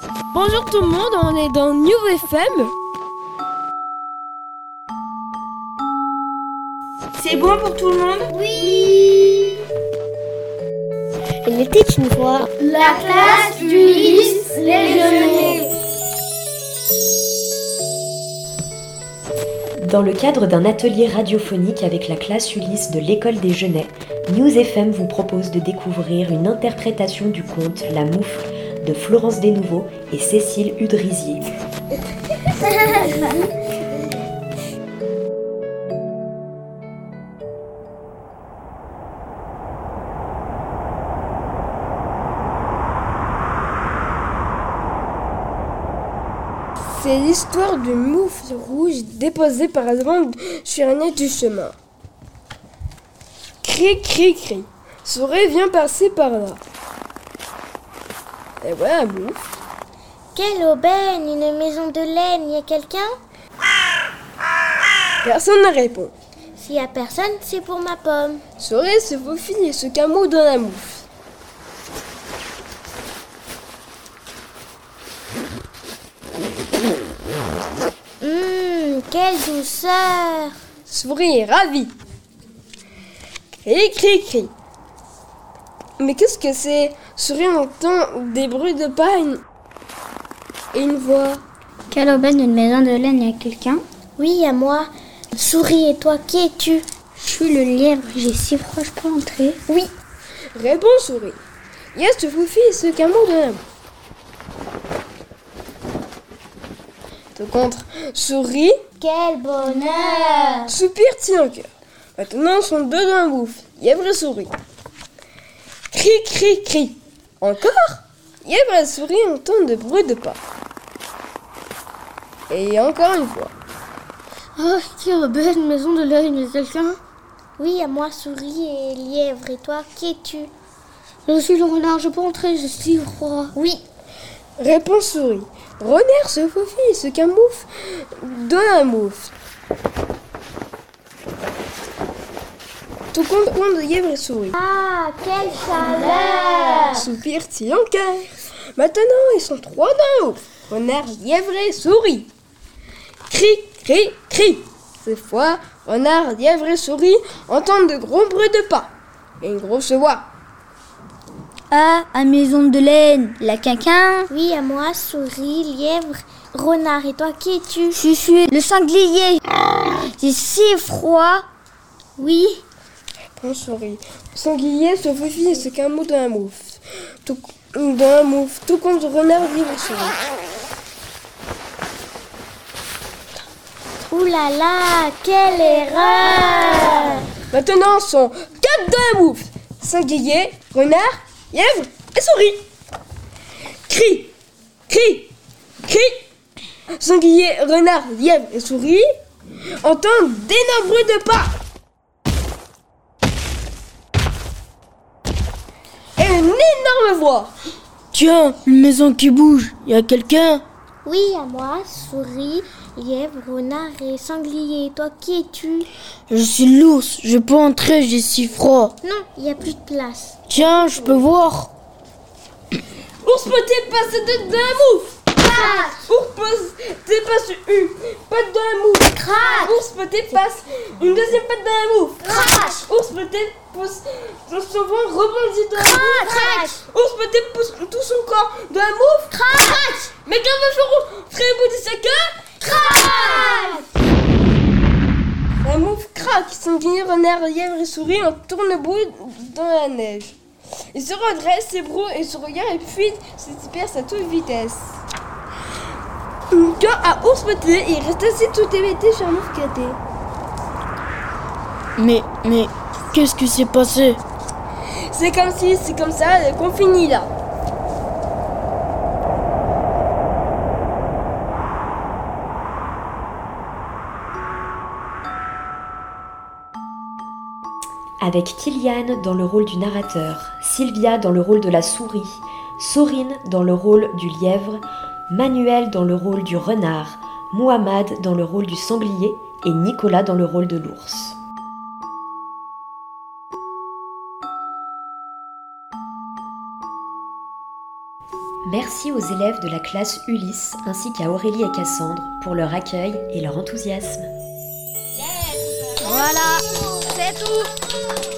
Bonjour tout le monde, on est dans New FM. C'est bon pour tout le monde Oui Il était une fois la classe d'Ulysse Légenais. Dans le cadre d'un atelier radiophonique avec la classe Ulysse de l'école des Genets, News FM vous propose de découvrir une interprétation du conte La Moufle de Florence Desnouveaux et Cécile Udrisier. C'est l'histoire du moufle rouge déposé par exemple sur un nez du chemin. Cri, cri, cri. Souris vient passer par là. Et voilà un moufle. Quelle aubaine Une maison de laine, y a quelqu'un? Personne ne répond. S'il y a personne, c'est pour ma pomme. Souris se faufile et se camoufle dans la moufle. Hum, quelle douceur Souris est ravie. Cri, cri, cri. Mais qu'est-ce que c'est? Souris entend des bruits de paille et une voix. Quelle aubaine une maison de laine, y a quelqu'un? Oui, à moi. Souris, et toi, qui es-tu? Je suis le lièvre, j'ai si froid, je peux entrer Oui. Réponds, souris. Yes, se faufile et se camoufle dans la moufle. De contre, souris, Quel bonheur soupire, tient en cœur. Maintenant, sont deux dans la moufle. Lièvre et souris. Cri, cri, cri. Encore? Lièvre et souris entendent de bruits de pas. Et encore une fois. Oh, quelle une maison de y a quelqu'un? Oui, à moi, souris et lièvre. Et toi, qui es-tu? Je suis le renard, je peux entrer, j'ai si froid. Oui. Réponse souris. Renard se faufile et se camoufle dans la moufle. Tout compte compte de lièvre et souris. Ah, quelle chaleur Soupire-t-il en cœur. Maintenant, ils sont trois dans la moufle. Renard, lièvre et souris. Cri, cri, cri. Cette fois, renard, lièvre et souris entendent de gros bruits de pas. Et une grosse voix. Ah, à maison de laine, la quelqu'un Oui, à moi, souris, lièvre, renard. Et toi, qui es-tu? Je suis le sanglier. J'ai si froid. Oui. On sourit. Sanglier se faufile et se camoufle dans la. Tout, dans la. Tout compte renard, lièvre et souris. Ouh là là, quelle erreur Maintenant, sont quatre dans la moufle. Sanglier, renard, lièvre et souris. Cri, cri, cri. Sanglier, renard, lièvre et souris entendent d'énormes bruits de pas. Et une énorme voix. Tiens, une maison qui bouge, y a quelqu'un? Oui, à moi, souris, lièvre, renard et sanglier. Toi, qui es-tu? Je suis l'ours, je peux entrer, j'ai si froid. Non, il n'y a plus de place. Tiens, je peux voir. Ours peut passe de, de moufle. Ours peut passe une patte dans la moufle. Crac Ours peut passe une deuxième patte dans la moufle. Crash Ours peut-être pousse dans son ventre rebondit dans la moufle. Crac Ours peut-être pousse tout son corps dans la moufle. Crac Mais quand ours Ferait au bout de sa queue. Crac La moufle craque. Sanguinier, renard, lièvre et souris en tourne-boule dans la neige. Il se redresse, s'ébroue et se regarde et puis se disperse à toute vitesse. Quand à ours peut-être, il reste assis tout hébété sur caté. Mais, mais, qu'est-ce qui s'est passé? C'est comme si, c'est comme ça qu'on finit là. Avec Kylian dans le rôle du narrateur, Sylvia dans le rôle de la souris, Sorine dans le rôle du lièvre, Manuel dans le rôle du renard, Mohamed dans le rôle du sanglier et Nicolas dans le rôle de l'ours. Merci aux élèves de la classe Ulysse ainsi qu'à Aurélie et Cassandre pour leur accueil et leur enthousiasme. Voilà, c'est tout.